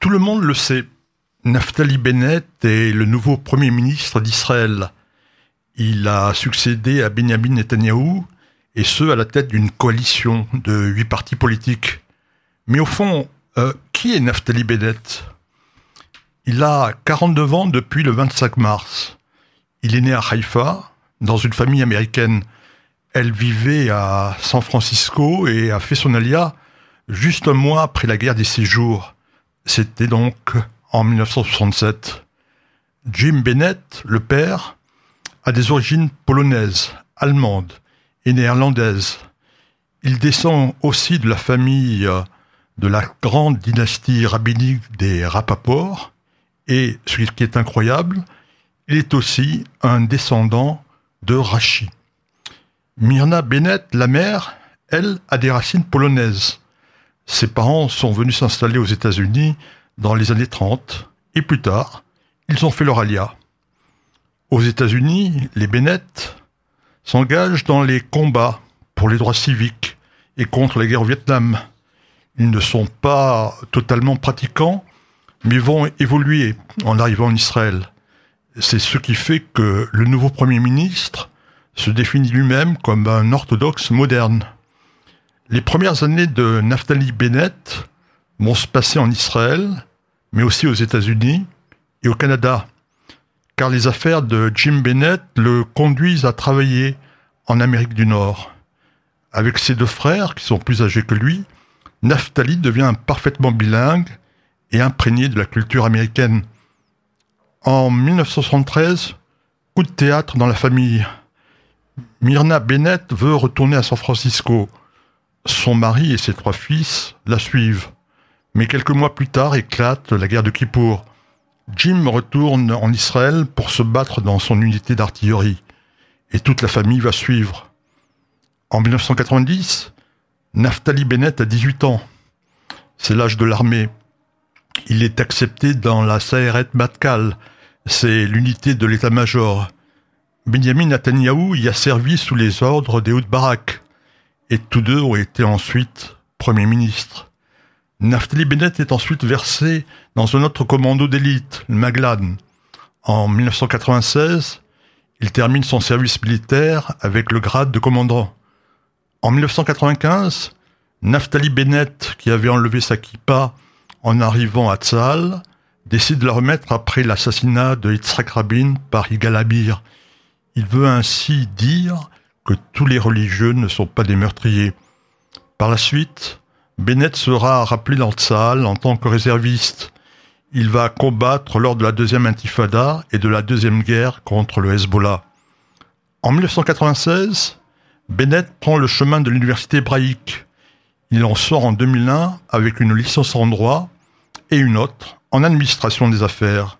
Tout le monde le sait. Naftali Bennett est le nouveau Premier ministre d'Israël. Il a succédé à Benjamin Netanyahou, et ce, à la tête d'une coalition de huit partis politiques. Mais au fond, euh, qui est Naftali Bennett? Il a 42 ans depuis le 25 mars. Il est né à Haïfa, dans une famille américaine. Elle vivait à San Francisco et a fait son alia juste un mois après la guerre des six jours. C'était donc en 1967. Jim Bennett, le père, a des origines polonaises, allemandes et néerlandaises. Il descend aussi de la famille euh, de la grande dynastie rabbinique des Rapaport, et, ce qui est incroyable, il est aussi un descendant de Rachi. Myrna Bennett, la mère, elle, a des racines polonaises. Ses parents sont venus s'installer aux États-Unis dans les années 30 et plus tard, ils ont fait leur alia. Aux États-Unis, les Bennett s'engagent dans les combats pour les droits civiques et contre la guerre au Vietnam. Ils ne sont pas totalement pratiquants, mais vont évoluer en arrivant en Israël. C'est ce qui fait que le nouveau Premier ministre se définit lui-même comme un orthodoxe moderne. Les premières années de Naftali Bennett vont se passer en Israël, mais aussi aux États-Unis et au Canada, car les affaires de Jim Bennett le conduisent à travailler en Amérique du Nord. Avec ses deux frères, qui sont plus âgés que lui, Naftali devient parfaitement bilingue et imprégné de la culture américaine. En 1973, coup de théâtre dans la famille. Myrna Bennett veut retourner à San Francisco. Son mari et ses trois fils la suivent. Mais quelques mois plus tard éclate la guerre de Kippour. Jim retourne en Israël pour se battre dans son unité d'artillerie. Et toute la famille va suivre. En 1990, Naftali Bennett a 18 ans. C'est l'âge de l'armée. Il est accepté dans la Sayeret Matkal. C'est l'unité de l'état-major. Benjamin Netanyahu y a servi sous les ordres d'Ehud Barak et tous deux ont été ensuite Premier ministre. Naftali Bennett est ensuite versé dans un autre commando d'élite, le Maglan. En 1996, il termine son service militaire avec le grade de commandant. En 1995, Naftali Bennett, qui avait enlevé sa kippa en arrivant à Tzal, décide de la remettre après l'assassinat de Yitzhak Rabin par Yigal Abir. Il veut ainsi dire que tous les religieux ne sont pas des meurtriers. Par la suite, Bennett sera rappelé dans Tzahal en tant que réserviste. Il va combattre lors de la deuxième intifada et de la deuxième guerre contre le Hezbollah. En 1996, Bennett prend le chemin de l'université hébraïque. Il en sort en 2001 avec une licence en droit et une autre en administration des affaires.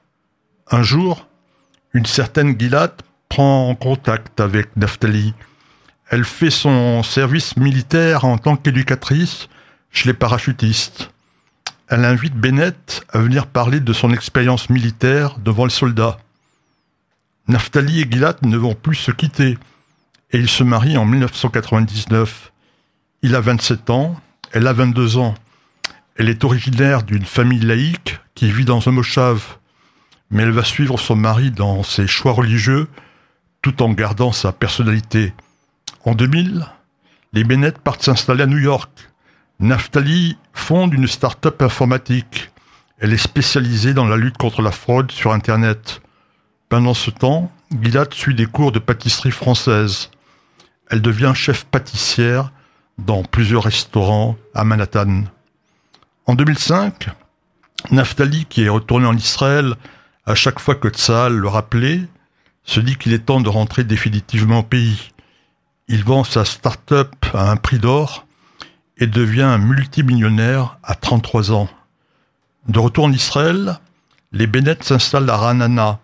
Un jour, une certaine Gilad prend contact avec Naftali elle fait son service militaire en tant qu'éducatrice chez les parachutistes. Elle invite Bennett à venir parler de son expérience militaire devant les soldats. Naftali et Gilad ne vont plus se quitter et ils se marient en 1999. Il a 27 ans, elle a 22 ans. Elle est originaire d'une famille laïque qui vit dans un moshav, mais elle va suivre son mari dans ses choix religieux tout en gardant sa personnalité. En 2000, les Bennett partent s'installer à New York. Naftali fonde une start-up informatique. Elle est spécialisée dans la lutte contre la fraude sur Internet. Pendant ce temps, Gilad suit des cours de pâtisserie française. Elle devient chef pâtissière dans plusieurs restaurants à Manhattan. En 2005, Naftali, qui est retourné en Israël à chaque fois que Tzal le rappelait, se dit qu'il est temps de rentrer définitivement au pays. Il vend sa start-up à un prix d'or et devient multimillionnaire à 33 ans. De retour en Israël, les Bennett s'installent à Ranana.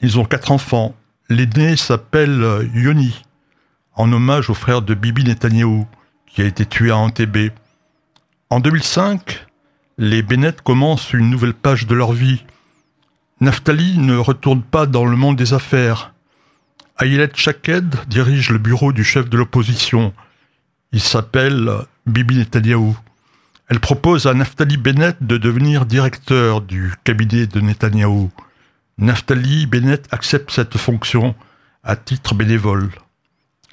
Ils ont quatre enfants. L'aîné s'appelle Yoni, en hommage au frère de Bibi Netanyahu, qui a été tué à Antébé. En 2005, les Bennett commencent une nouvelle page de leur vie. Naftali ne retourne pas dans le monde des affaires. Ayelet Shaked dirige le bureau du chef de l'opposition. Il s'appelle Bibi Netanyahu. Elle propose à Naftali Bennett de devenir directeur du cabinet de Netanyahou. Naftali Bennett accepte cette fonction à titre bénévole.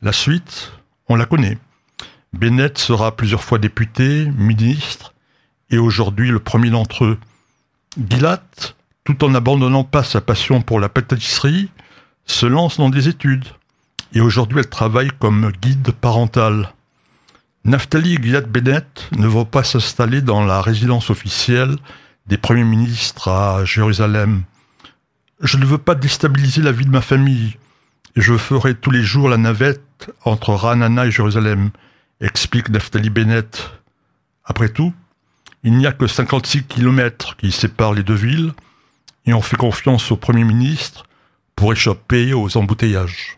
La suite, on la connaît. Bennett sera plusieurs fois député, ministre, et aujourd'hui le premier d'entre eux. Gilad, tout en n'abandonnant pas sa passion pour la pâtisserie, se lance dans des études. Et aujourd'hui, elle travaille comme guide parental. Naftali et Gilad Bennett ne vont pas s'installer dans la résidence officielle des premiers ministres à Jérusalem. Je ne veux pas déstabiliser la vie de ma famille. Je ferai tous les jours la navette entre Ranana et Jérusalem, explique Naftali Bennett. Après tout, il n'y a que 56 kilomètres qui séparent les deux villes, et on fait confiance au Premier ministre pour échapper aux embouteillages.